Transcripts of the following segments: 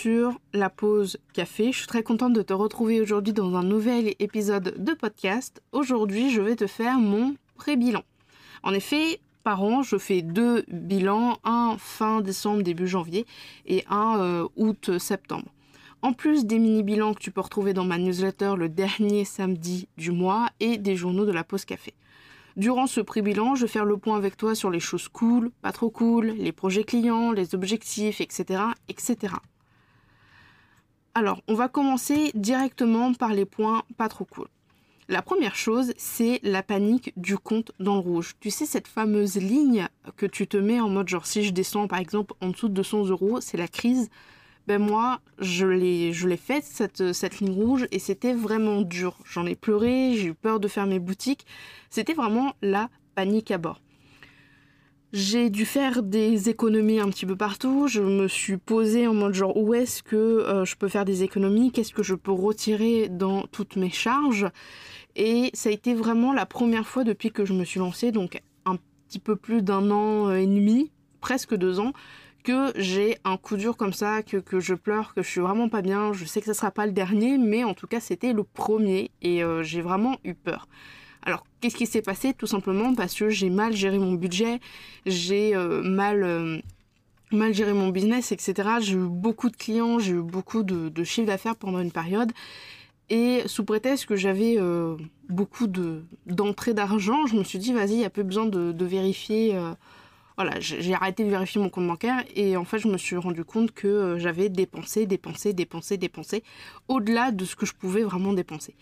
Sur la pause café. Je suis très contente de te retrouver aujourd'hui dans un nouvel épisode de podcast. Aujourd'hui, je vais te faire mon pré-bilan. En effet, par an, je fais deux bilans, un fin décembre, début janvier et un euh, août-septembre. En plus des mini-bilans que tu peux retrouver dans ma newsletter le dernier samedi du mois et des journaux de la pause café. Durant ce pré-bilan, je vais faire le point avec toi sur les choses cool, pas trop cool, les projets clients, les objectifs, etc., etc. Alors, on va commencer directement par les points pas trop cool. La première chose, c'est la panique du compte dans le rouge. Tu sais, cette fameuse ligne que tu te mets en mode genre si je descends par exemple en dessous de 200 euros, c'est la crise. Ben moi, je l'ai, faite, cette, cette ligne rouge, et c'était vraiment dur. J'en ai pleuré, j'ai eu peur de faire mes boutiques. C'était vraiment la panique à bord. J'ai dû faire des économies un petit peu partout. Je me suis posée en mode genre où est-ce que euh, je peux faire des économies, qu'est-ce que je peux retirer dans toutes mes charges? Et ça a été vraiment la première fois depuis que je me suis lancée, donc un petit peu plus d'un an et demi, presque deux ans, que j'ai un coup dur comme ça, que, je pleure, que je suis vraiment pas bien. Je sais que ce sera pas le dernier, mais en tout cas c'était le premier et euh, j'ai vraiment eu peur. Alors qu'est-ce qui s'est passé Tout simplement parce que j'ai mal géré mon budget, j'ai euh, mal, euh, mal géré mon business, etc. J'ai eu beaucoup de clients, j'ai eu beaucoup de, de chiffre d'affaires pendant une période. Et sous prétexte que j'avais beaucoup d'entrées d'argent, je me suis dit vas-y, il n'y a plus besoin de, de vérifier voilà, j'ai arrêté de vérifier mon compte bancaire et en fait je me suis rendu compte que euh, j'avais dépensé, dépensé, dépensé, dépensé au-delà de ce que je pouvais vraiment dépenser.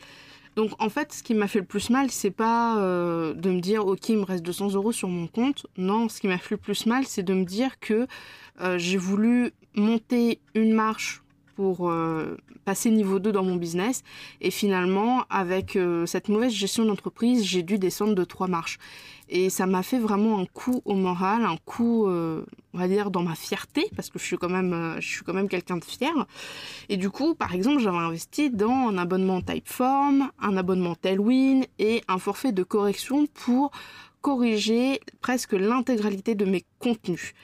Donc en fait, ce qui m'a fait le plus mal, c'est pas euh, de me dire ok, il me reste 200 euros sur mon compte. Non, ce qui m'a fait le plus mal, c'est de me dire que euh, j'ai voulu monter une marche pour passer niveau 2 dans mon business. Et finalement, avec cette mauvaise gestion d'entreprise, j'ai dû descendre de trois marches. Et ça m'a fait vraiment un coup au moral, un coup, euh, on va dire, dans ma fierté, parce que je suis quand même, euh, je suis quand même quelqu'un de fier. Et du coup, par exemple, j'avais investi dans un abonnement Typeform, un abonnement Tailwind et un forfait de correction pour corriger presque l'intégralité de mes contenus.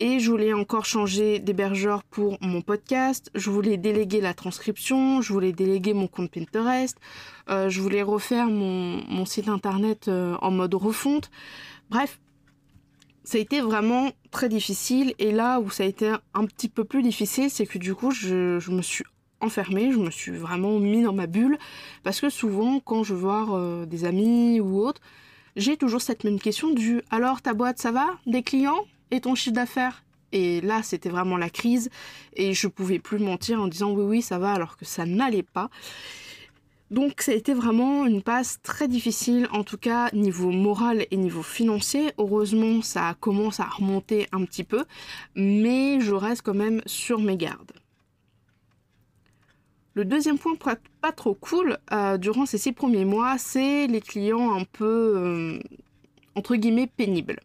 Et je voulais encore changer d'hébergeur pour mon podcast. Je voulais déléguer la transcription. Je voulais déléguer mon compte Pinterest. Euh, je voulais refaire mon, site internet euh, en mode refonte. Bref, ça a été vraiment très difficile. Et là où ça a été un petit peu plus difficile, c'est que du coup, je, je, me suis enfermée. Je me suis vraiment mis dans ma bulle. Parce que souvent, quand je vois euh, des amis ou autres, j'ai toujours cette même question du alors ta boîte ça va? Des clients? Et ton chiffre d'affaires et là, c'était vraiment la crise et je pouvais plus mentir en disant oui, oui, ça va alors que ça n'allait pas. Donc ça a été vraiment une passe très difficile, en tout cas niveau moral et niveau financier. Heureusement, ça commence à remonter un petit peu, mais je reste quand même sur mes gardes. Le deuxième point pas trop cool euh, durant ces six premiers mois, c'est les clients un peu euh, entre guillemets pénibles.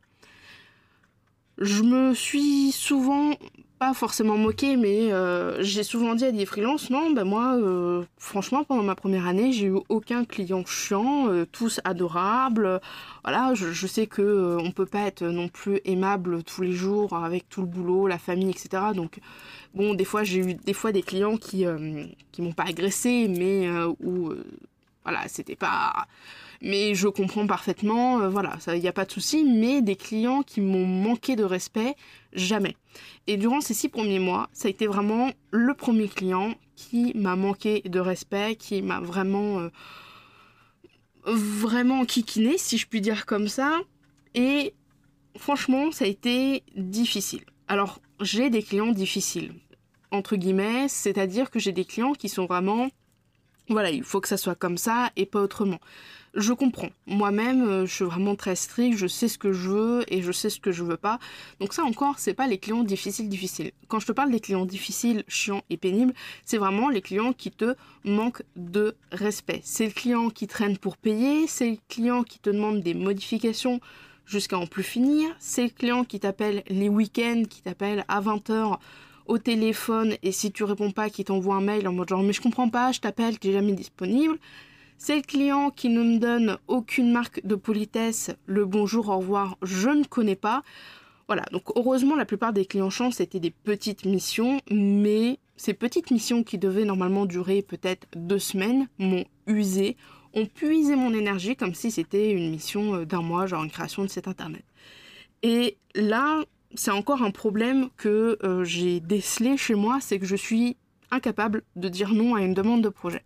Je me suis souvent, pas forcément moquée, mais euh, j'ai souvent dit à des freelances, non, ben moi, euh, franchement, pendant ma première année, j'ai eu aucun client chiant, euh, tous adorables. Voilà, je, je sais que on peut pas être non plus aimable tous les jours avec tout le boulot, la famille, etc. Donc, bon, des fois, j'ai eu des fois des clients qui qui m'ont pas agressé, mais où voilà, c'était pas mais je comprends parfaitement, euh, voilà, il n'y a pas de souci, mais des clients qui m'ont manqué de respect, jamais. Et durant ces six premiers mois, ça a été vraiment le premier client qui m'a manqué de respect, qui m'a vraiment, euh, vraiment kikiné, si je puis dire comme ça. Et franchement, ça a été difficile. Alors, j'ai des clients difficiles, entre guillemets, c'est-à-dire que j'ai des clients qui sont vraiment voilà, il faut que ça soit comme ça et pas autrement. Je comprends. Moi-même, euh, je suis vraiment très strict, je sais ce que je veux et je sais ce que je veux pas. Donc ça encore, c'est pas les clients difficiles difficiles. Quand je te parle des clients difficiles, chiants et pénibles, c'est vraiment les clients qui te manquent de respect. C'est le client qui traîne pour payer, c'est le client qui te demande des modifications jusqu'à en plus finir, c'est le client qui t'appelle les week-ends, qui t'appelle à 20h au téléphone et si tu réponds pas, qui t'envoie un mail en mode genre mais je comprends pas, je t'appelle, tu n'es jamais disponible. C'est le client qui ne me donne aucune marque de politesse, le bonjour, au revoir, je ne connais pas. Voilà, donc heureusement la plupart des clients chants c'était des petites missions, mais ces petites missions qui devaient normalement durer peut-être deux semaines m'ont usé, ont puisé mon énergie comme si c'était une mission euh, d'un mois, genre une création de site internet. Et là, c'est encore un problème que euh, j'ai décelé chez moi, c'est que je suis incapable de dire non à une demande de projet.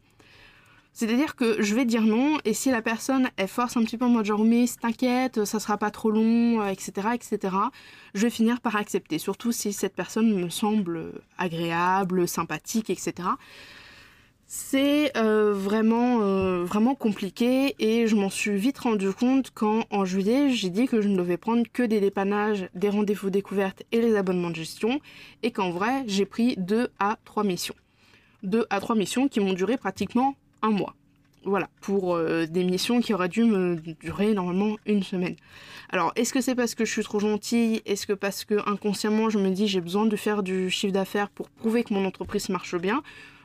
C'est-à-dire que je vais dire non, et si la personne elle force un petit peu en mode genre mais t'inquiète, ça sera pas trop long, etc., euh, etc., je vais finir par accepter, surtout si cette personne me semble agréable, sympathique, etc. C'est euh, vraiment, euh, vraiment compliqué et je m'en suis vite rendu compte quand en juillet j'ai dit que je ne devais prendre que des dépannages, des rendez-vous découvertes et les abonnements de gestion et qu'en vrai j'ai pris deux à trois missions. Deux à trois missions qui m'ont duré pratiquement un mois. Voilà, pour euh, des missions qui auraient dû me durer normalement une semaine. Alors, est-ce que c'est parce que je suis trop gentille? Est-ce que parce que inconsciemment je me dis j'ai besoin de faire du chiffre d'affaires pour prouver que mon entreprise marche bien?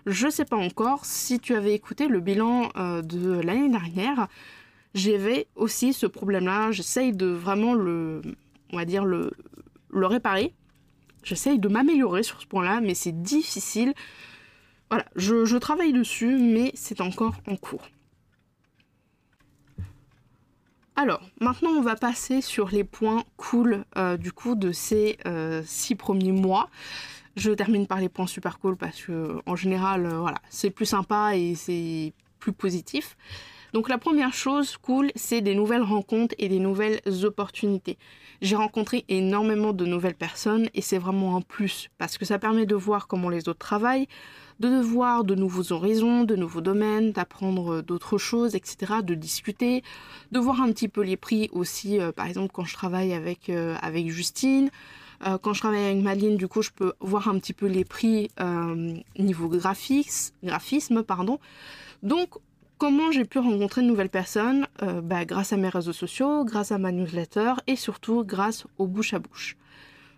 Je sais pas encore si tu avais écouté le bilan euh, de l'année dernière. J'avais aussi ce problème-là. J'essaye de vraiment le, on va dire le, le réparer. J'essaye de m'améliorer sur ce point-là, mais c'est difficile. Voilà, je, travaille dessus, mais c'est encore en cours. Alors, maintenant on va passer sur les points cool euh, du coup de ces euh, six premiers mois. Je termine par les points super cool parce que en général, euh, voilà, c'est plus sympa et c'est plus positif. Donc la première chose cool, c'est des nouvelles rencontres et des nouvelles opportunités. J'ai rencontré énormément de nouvelles personnes et c'est vraiment un plus parce que ça permet de voir comment les autres travaillent, de voir de nouveaux horizons, de nouveaux domaines, d'apprendre d'autres choses, etc., de discuter, de voir un petit peu les prix aussi, euh, par exemple quand je travaille avec, euh, Justine, euh, quand je travaille avec Maline, du coup, je peux voir un petit peu les prix euh, niveau graphisme. Pardon. Donc, comment j'ai pu rencontrer de nouvelles personnes euh, bah, Grâce à mes réseaux sociaux, grâce à ma newsletter et surtout grâce au bouche à bouche.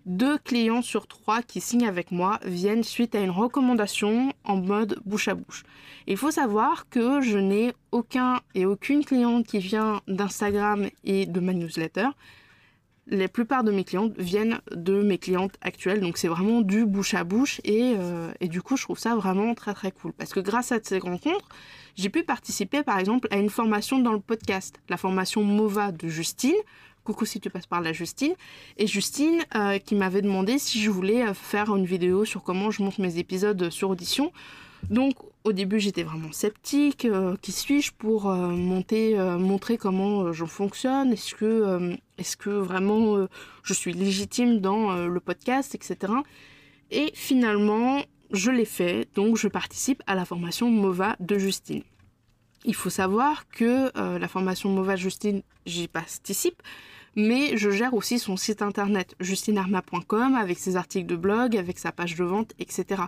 Deux clients sur trois qui signent avec moi viennent suite à une recommandation en mode bouche à bouche. Il faut savoir que je n'ai aucun et aucune cliente qui vient d'Instagram et de ma newsletter la plupart de mes clientes viennent de mes clientes actuelles, donc c'est vraiment du bouche à bouche euh, et, du coup je trouve ça vraiment très très cool parce que grâce à ces rencontres, j'ai pu participer par exemple à une formation dans le podcast, la formation MOVA de Justine. Coucou si tu passes par la Justine. Et Justine euh, qui m'avait demandé si je voulais euh, faire une vidéo sur comment je monte mes épisodes sur audition. Donc au début j'étais vraiment sceptique, euh, qui suis-je pour monter, montrer comment je fonctionne, est-ce que, est que vraiment je suis légitime dans le podcast, etc. Et finalement je l'ai fait, donc je participe à la formation MOVA de Justine. Il faut savoir que la formation MOVA Justine, j'y participe, mais je gère aussi son site internet justinearma.com avec ses articles de blog, avec sa page de vente, etc.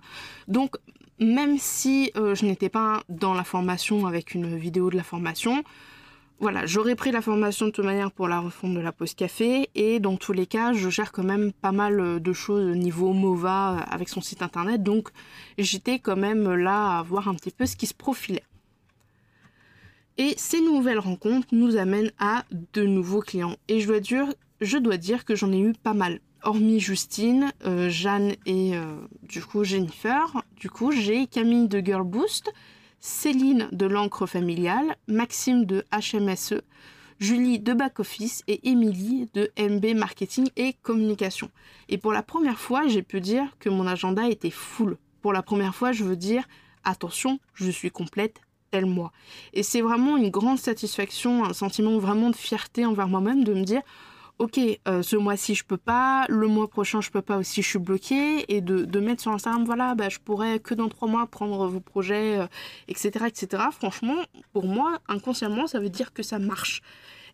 Donc même si euh, je n'étais pas dans la formation avec une vidéo de la formation, voilà, j'aurais pris la formation de toute manière pour la refonte de la pause café et dans tous les cas, je gère quand même pas mal euh, de choses au niveau MOVA euh, avec son site internet, donc j'étais quand même là à voir un petit peu ce qui se profilait. Et ces nouvelles rencontres nous amènent à de nouveaux clients. Et je dois dire, que j'en ai eu pas mal hormis Justine, euh, Jeanne et du coup Jennifer, du coup j'ai Camille de Girl Boost, Céline de l'encre familiale, Maxime de HMSE, Julie de Back Office et Émilie de MB Marketing et Communication. Et pour la première fois, j'ai pu dire que mon agenda était full. Pour la première fois, je veux dire attention, je suis complète tel mois. Et c'est vraiment une grande satisfaction, un sentiment vraiment de fierté envers moi-même de me dire ok, euh, ce mois-ci je peux pas, le mois prochain je peux pas aussi, je suis bloqué, et de, mettre sur Instagram, voilà, bah, je pourrais que dans trois mois prendre vos projets, etc., euh, etc. Franchement, pour moi, inconsciemment, ça veut dire que ça marche.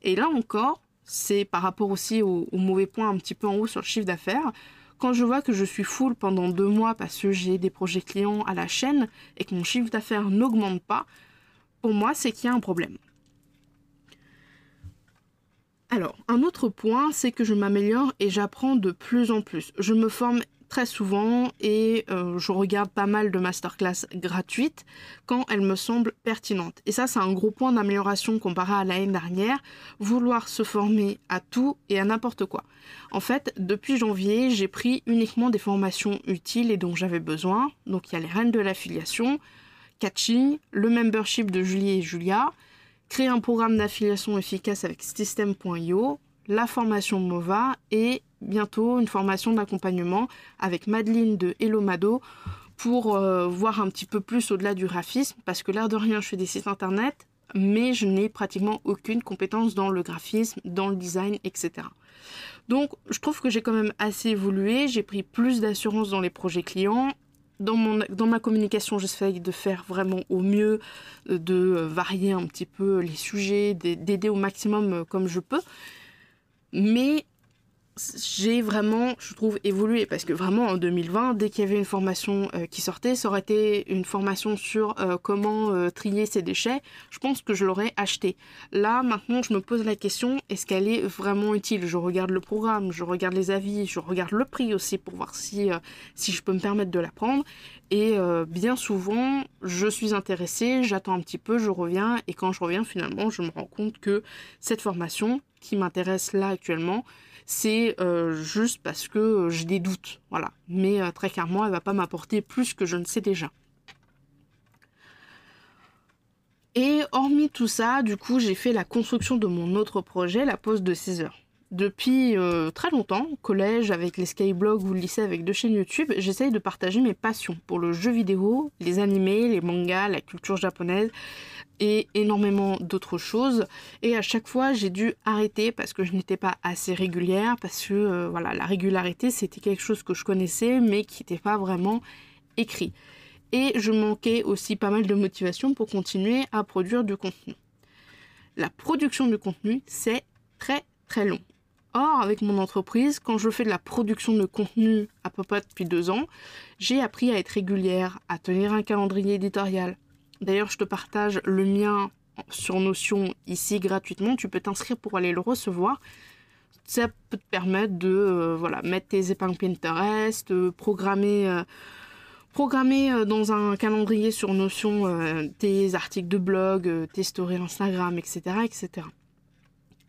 Et là encore, c'est par rapport aussi au, au, mauvais point un petit peu en haut sur le chiffre d'affaires. Quand je vois que je suis full pendant deux mois parce que j'ai des projets clients à la chaîne et que mon chiffre d'affaires n'augmente pas, pour moi, c'est qu'il y a un problème. Alors, un autre point, c'est que je m'améliore et j'apprends de plus en plus. Je me forme très souvent et euh, je regarde pas mal de masterclass gratuites quand elles me semblent pertinentes. Et ça, c'est un gros point d'amélioration comparé à l'année dernière, vouloir se former à tout et à n'importe quoi. En fait, depuis janvier, j'ai pris uniquement des formations utiles et dont j'avais besoin. Donc il y a les reines de l'affiliation, catching, le membership de Julie et Julia, créer un programme d'affiliation efficace avec System.io, la formation MOVA et bientôt une formation d'accompagnement avec Madeline de Hello Mado pour euh, voir un petit peu plus au-delà du graphisme parce que l'air de rien je fais des sites internet mais je n'ai pratiquement aucune compétence dans le graphisme, dans le design, etc. Donc je trouve que j'ai quand même assez évolué, j'ai pris plus d'assurance dans les projets clients dans, ma communication, j'essaye de faire vraiment au mieux, euh, de euh, varier un petit peu les sujets, d'aider au maximum euh, comme je peux. Mais j'ai vraiment, je trouve, évolué parce que vraiment en 2020, dès qu'il y avait une formation euh, qui sortait, ça aurait été une formation sur euh, comment euh, trier ses déchets, je pense que je l'aurais acheté. Là, maintenant, je me pose la question, est-ce qu'elle est vraiment utile? Je regarde le programme, je regarde les avis, je regarde le prix aussi pour voir si, si je peux me permettre de la prendre. Et bien souvent, je suis intéressée, j'attends un petit peu, je reviens, et quand je reviens, finalement, je me rends compte que cette formation qui m'intéresse là actuellement, c'est euh, juste parce que j'ai des doutes, voilà. Mais euh, très clairement, elle va pas m'apporter plus que je ne sais déjà. Et hormis tout ça, du coup, j'ai fait la construction de mon autre projet, la pause de 16 heures. Depuis très longtemps, collège avec les skyblogs ou lycée avec deux chaînes YouTube, j'essaye de partager mes passions pour le jeu vidéo, les animés, les mangas, la culture japonaise et énormément d'autres choses. Et à chaque fois, j'ai dû arrêter parce que je n'étais pas assez régulière, parce que euh, voilà, la régularité, c'était quelque chose que je connaissais, mais qui n'était pas vraiment écrit. Et je manquais aussi pas mal de motivation pour continuer à produire du contenu. La production de contenu, c'est très très long. Or, avec mon entreprise, quand je fais de la production de contenu à peu près depuis deux ans, j'ai appris à être régulière, à tenir un calendrier éditorial, D'ailleurs, je te partage le mien sur Notion ici gratuitement. Tu peux t'inscrire pour aller le recevoir. Ça peut te permettre de euh, voilà, mettre tes épingles Pinterest, euh, programmer, euh, programmer dans un calendrier sur Notion tes articles de blog, tes stories Instagram, etc., etc.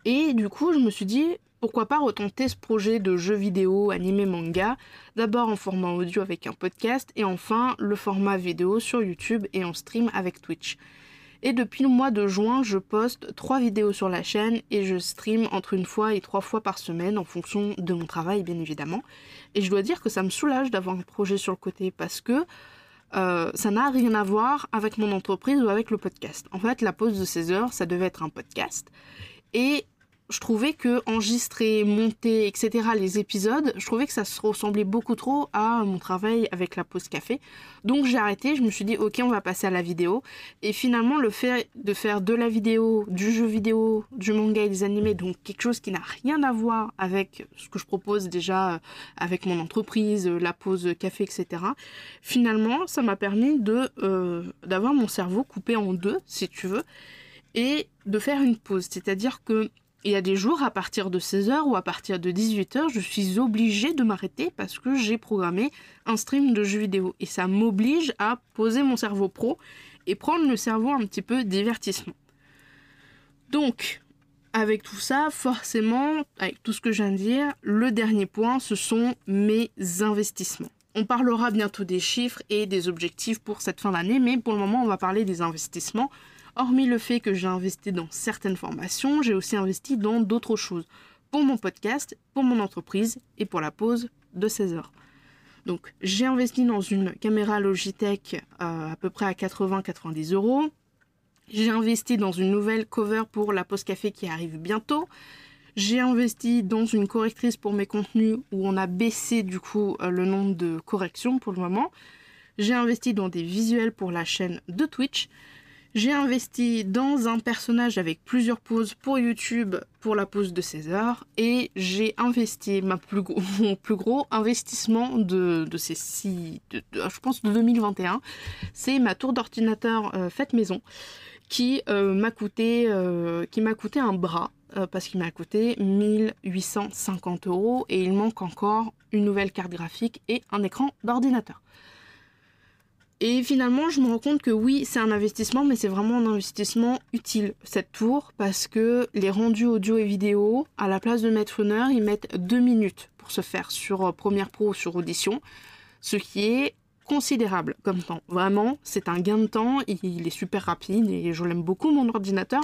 Et du coup, je me suis dit, pourquoi pas retenter ce projet de jeu vidéo animé manga, d'abord en format audio avec un podcast et enfin le format vidéo sur YouTube et en stream avec Twitch. Et depuis le mois de juin, je poste trois vidéos sur la chaîne et je stream entre une fois et trois fois par semaine en fonction de mon travail bien évidemment. Et je dois dire que ça me soulage d'avoir un projet sur le côté parce que euh, ça n'a rien à voir avec mon entreprise ou avec le podcast. En fait, la pause de 16 heures, ça devait être un podcast. Et je trouvais que enregistrer, monter, etc. les épisodes, je trouvais que ça se ressemblait beaucoup trop à mon travail avec la pause café. Donc j'ai arrêté, je me suis dit ok on va passer à la vidéo. Et finalement le fait de faire de la vidéo, du jeu vidéo, du manga et des animés, donc quelque chose qui n'a rien à voir avec ce que je propose déjà euh, avec mon entreprise, euh, la pause café, etc. Finalement ça m'a permis euh, d'avoir mon cerveau coupé en deux si tu veux et de faire une pause. C'est-à-dire que il y a des jours, à partir de 16h ou à partir de 18h, je suis obligée de m'arrêter parce que j'ai programmé un stream de jeux vidéo. Et ça m'oblige à poser mon cerveau pro et prendre le cerveau un petit peu divertissement. Donc, avec tout ça, forcément, avec tout ce que je viens de dire, le dernier point, ce sont mes investissements. On parlera bientôt des chiffres et des objectifs pour cette fin d'année, mais pour le moment, on va parler des investissements Hormis le fait que j'ai investi dans certaines formations, j'ai aussi investi dans d'autres choses. Pour mon podcast, pour mon entreprise et pour la pause de 16 heures. Donc j'ai investi dans une caméra Logitech euh, à peu près à 80-90 euros. J'ai investi dans une nouvelle cover pour la pause café qui arrive bientôt. J'ai investi dans une correctrice pour mes contenus où on a baissé du coup euh, le nombre de corrections pour le moment. J'ai investi dans des visuels pour la chaîne de Twitch. J'ai investi dans un personnage avec plusieurs pauses pour YouTube pour la pause de 16 heures. Et j'ai investi ma plus gros, mon plus gros investissement de, ces six, je pense de 2021. C'est ma tour d'ordinateur euh, faite maison qui euh, m'a coûté, euh, qui m'a coûté un bras parce qu'il m'a coûté 1850 euros et il manque encore une nouvelle carte graphique et un écran d'ordinateur. Et finalement, je me rends compte que oui, c'est un investissement, mais c'est vraiment un investissement utile, cette tour, parce que les rendus audio et vidéo, à la place de mettre une heure, ils mettent deux minutes pour se faire sur euh, Premiere Pro ou sur Audition, ce qui est considérable comme temps. Vraiment, c'est un gain de temps, il est super rapide et je l'aime beaucoup, mon ordinateur.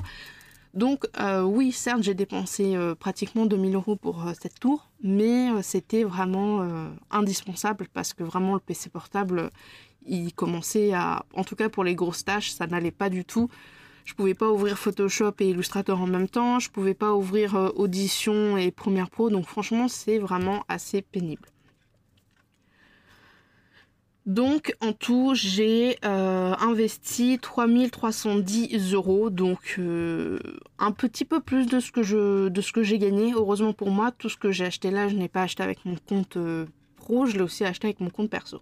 Donc euh, oui, certes, j'ai dépensé euh, pratiquement 2000 euros pour cette tour, mais c'était vraiment indispensable parce que vraiment le PC portable, il commençait à, en tout cas pour les grosses tâches, ça n'allait pas du tout. Je pouvais pas ouvrir Photoshop et Illustrator en même temps, je pouvais pas ouvrir euh, Audition et Premiere Pro, donc franchement c'est vraiment assez pénible. Donc en tout, j'ai euh, investi 3310 euros, donc euh, un petit peu plus de ce que je, de ce que j'ai gagné. Heureusement pour moi, tout ce que j'ai acheté là, je n'ai pas acheté avec mon compte pro, je l'ai aussi acheté avec mon compte perso.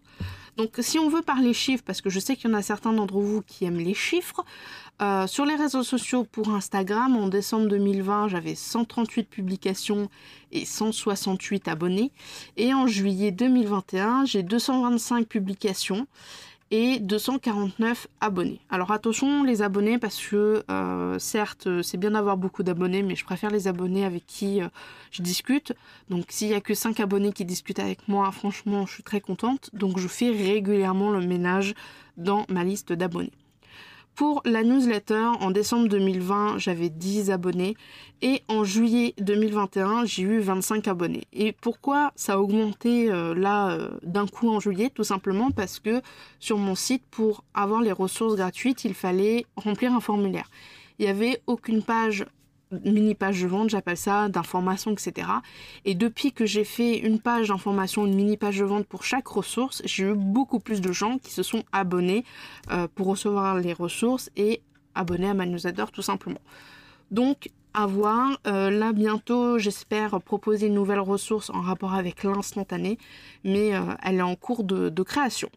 Donc si on veut parler chiffres, parce que je sais qu'il y en a certains d'entre vous qui aiment les chiffres, euh, sur les réseaux sociaux pour Instagram, en décembre 2020, j'avais 138 publications et 168 abonnés. Et en juillet 2021, j'ai 225 publications et 249 abonnés. Alors attention les abonnés parce que euh, certes c'est bien d'avoir beaucoup d'abonnés mais je préfère les abonnés avec qui euh, je discute. Donc s'il y a que 5 abonnés qui discutent avec moi franchement je suis très contente. Donc je fais régulièrement le ménage dans ma liste d'abonnés. Pour la newsletter, en décembre 2020, j'avais 10 abonnés et en juillet 2021, j'ai eu 25 abonnés. Et pourquoi ça a augmenté euh, là euh, d'un coup en juillet? Tout simplement parce que sur mon site, pour avoir les ressources gratuites, il fallait remplir un formulaire. Il n'y avait aucune page mini page de vente, j'appelle ça, d'information, etc. Et depuis que j'ai fait une page d'information, une mini page de vente pour chaque ressource, j'ai eu beaucoup plus de gens qui se sont abonnés euh, pour recevoir les ressources et abonnés à ma newsletter tout simplement. Donc à voir, euh, là bientôt j'espère proposer une nouvelle ressource en rapport avec l'instantané, mais euh, elle est en cours de, de création.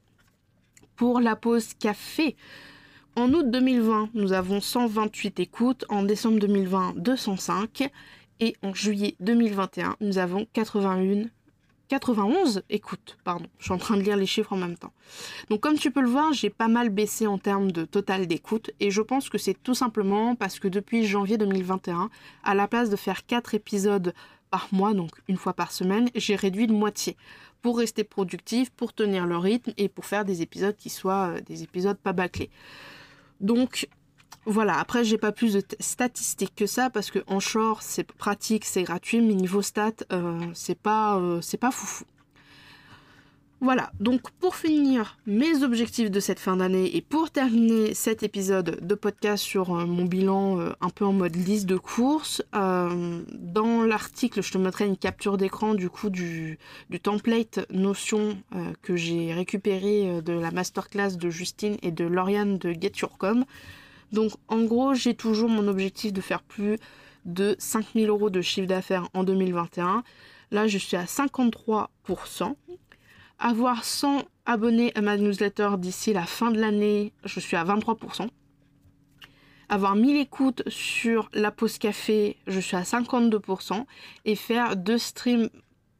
Pour la pause café, en août 2020, nous avons 128 écoutes, en décembre 2020, 205, et en juillet 2021, nous avons 81 91 écoutes, pardon. Je suis en train de lire les chiffres en même temps. Donc comme tu peux le voir, j'ai pas mal baissé en termes de total d'écoute et je pense que c'est tout simplement parce que depuis janvier 2021, à la place de faire 4 épisodes par mois, donc une fois par semaine, j'ai réduit de moitié pour rester productif, pour tenir le rythme et pour faire des épisodes qui soient euh, des épisodes pas bâclés. Donc voilà, après j'ai pas plus de statistiques que ça parce que en short c'est pratique, c'est gratuit, mais niveau stats euh, c'est pas euh, c'est pas foufou. Voilà, donc pour finir mes objectifs de cette fin d'année et pour terminer cet épisode de podcast sur euh, mon bilan un peu en mode liste de courses, dans l'article je te mettrai une capture d'écran du coup du, du template Notion que j'ai récupéré de la masterclass de Justine et de Lauriane de Get Your Com. Donc en gros, j'ai toujours mon objectif de faire plus de 5000 euros de chiffre d'affaires en 2021. Là, je suis à 53%. Avoir 100 abonnés à ma newsletter d'ici la fin de l'année, je suis à 23%. Avoir 1000 écoutes sur la pause café, je suis à 52%. Et faire deux streams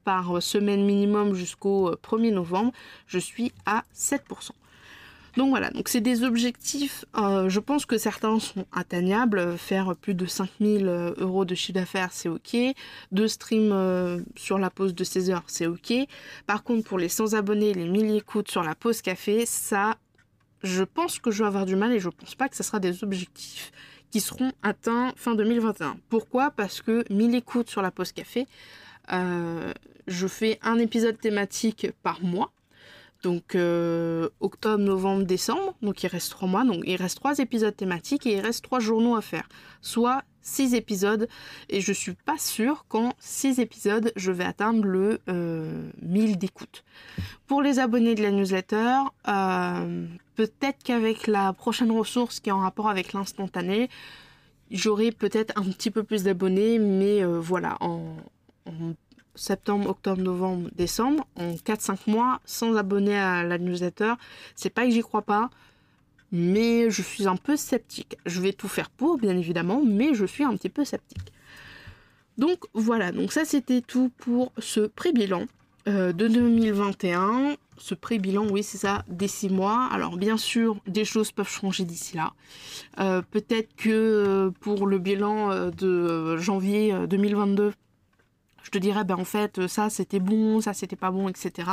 par semaine minimum jusqu'au 1er novembre, je suis à 7%. Donc voilà, donc c'est des objectifs, euh, je pense que certains sont atteignables, faire plus de 5000 euh, euros de chiffre d'affaires c'est ok, deux streams euh, sur la pause de 16 heures c'est ok, par contre pour les 100 abonnés, les 1000 écoutes sur la pause café, ça je pense que je vais avoir du mal et je pense pas que ce sera des objectifs qui seront atteints fin 2021. Pourquoi? Parce que 1000 écoutes sur la pause café, je fais un épisode thématique par mois donc euh, octobre, novembre, décembre, donc il reste trois mois, donc il reste trois épisodes thématiques et il reste trois journaux à faire. Soit 6 épisodes et je suis pas sûre qu'en 6 épisodes je vais atteindre le 1000 d'écoute. Pour les abonnés de la newsletter, peut-être qu'avec la prochaine ressource qui est en rapport avec l'instantané, j'aurai peut-être un petit peu plus d'abonnés, mais voilà, en, en septembre, octobre, novembre, décembre, en 4-5 mois, sans abonner à la newsletter. C'est pas que j'y crois pas, mais je suis un peu sceptique. Je vais tout faire pour, bien évidemment, mais je suis un petit peu sceptique. Donc voilà, donc ça c'était tout pour ce pré-bilan euh, de 2021. Ce pré-bilan, oui, c'est ça, des 6 mois. Alors bien sûr, des choses peuvent changer d'ici là. Euh, peut-être que euh, pour le bilan de janvier 2022, je te dirais, ben en fait, ça c'était bon, ça c'était pas bon, etc.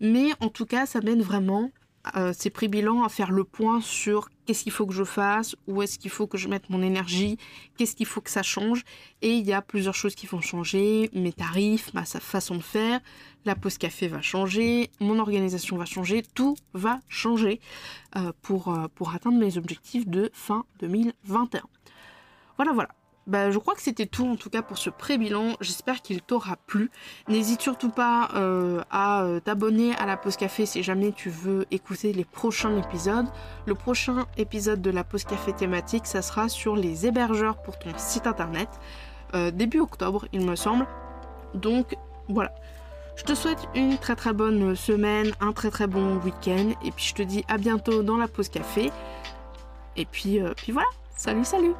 Mais en tout cas, ça mène vraiment euh, ces prix bilans à faire le point sur qu'est-ce qu'il faut que je fasse, où est-ce qu'il faut que je mette mon énergie, qu'est-ce qu'il faut que ça change. Et il y a plusieurs choses qui vont changer, mes tarifs, ma façon de faire, la pause café va changer, mon organisation va changer, tout va changer euh, pour, euh, pour atteindre mes objectifs de fin 2021. Voilà, voilà. Bah, je crois que c'était tout en tout cas pour ce pré-bilan. J'espère qu'il t'aura plu. N'hésite surtout pas euh, à euh, t'abonner à la pause café si jamais tu veux écouter les prochains épisodes. Le prochain épisode de la pause café thématique, ça sera sur les hébergeurs pour ton site internet. Euh, début octobre, il me semble. Donc voilà. Je te souhaite une très très bonne semaine, un très très bon week-end. Et puis je te dis à bientôt dans la pause café. Et puis, puis voilà. Salut, salut